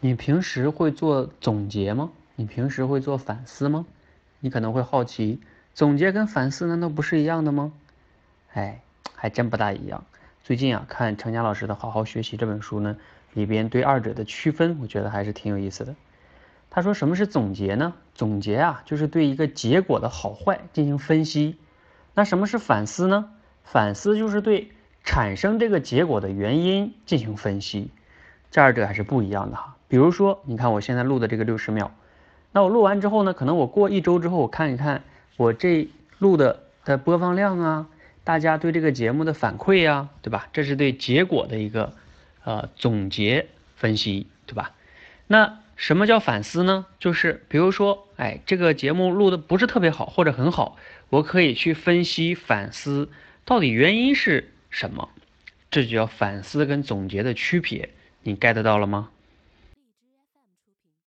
你平时会做总结吗？你平时会做反思吗？你可能会好奇，总结跟反思难道不是一样的吗？哎，还真不大一样。最近啊，看程佳老师的《好好学习》这本书呢，里边对二者的区分，我觉得还是挺有意思的。他说什么是总结呢？总结啊，就是对一个结果的好坏进行分析。那什么是反思呢？反思就是对产生这个结果的原因进行分析。这二者还是不一样的哈。比如说，你看我现在录的这个六十秒，那我录完之后呢，可能我过一周之后，我看一看我这录的的播放量啊，大家对这个节目的反馈呀，对吧？这是对结果的一个呃总结分析，对吧？那什么叫反思呢？就是比如说，哎，这个节目录的不是特别好，或者很好，我可以去分析反思到底原因是什么，这就叫反思跟总结的区别，你 get 到了吗？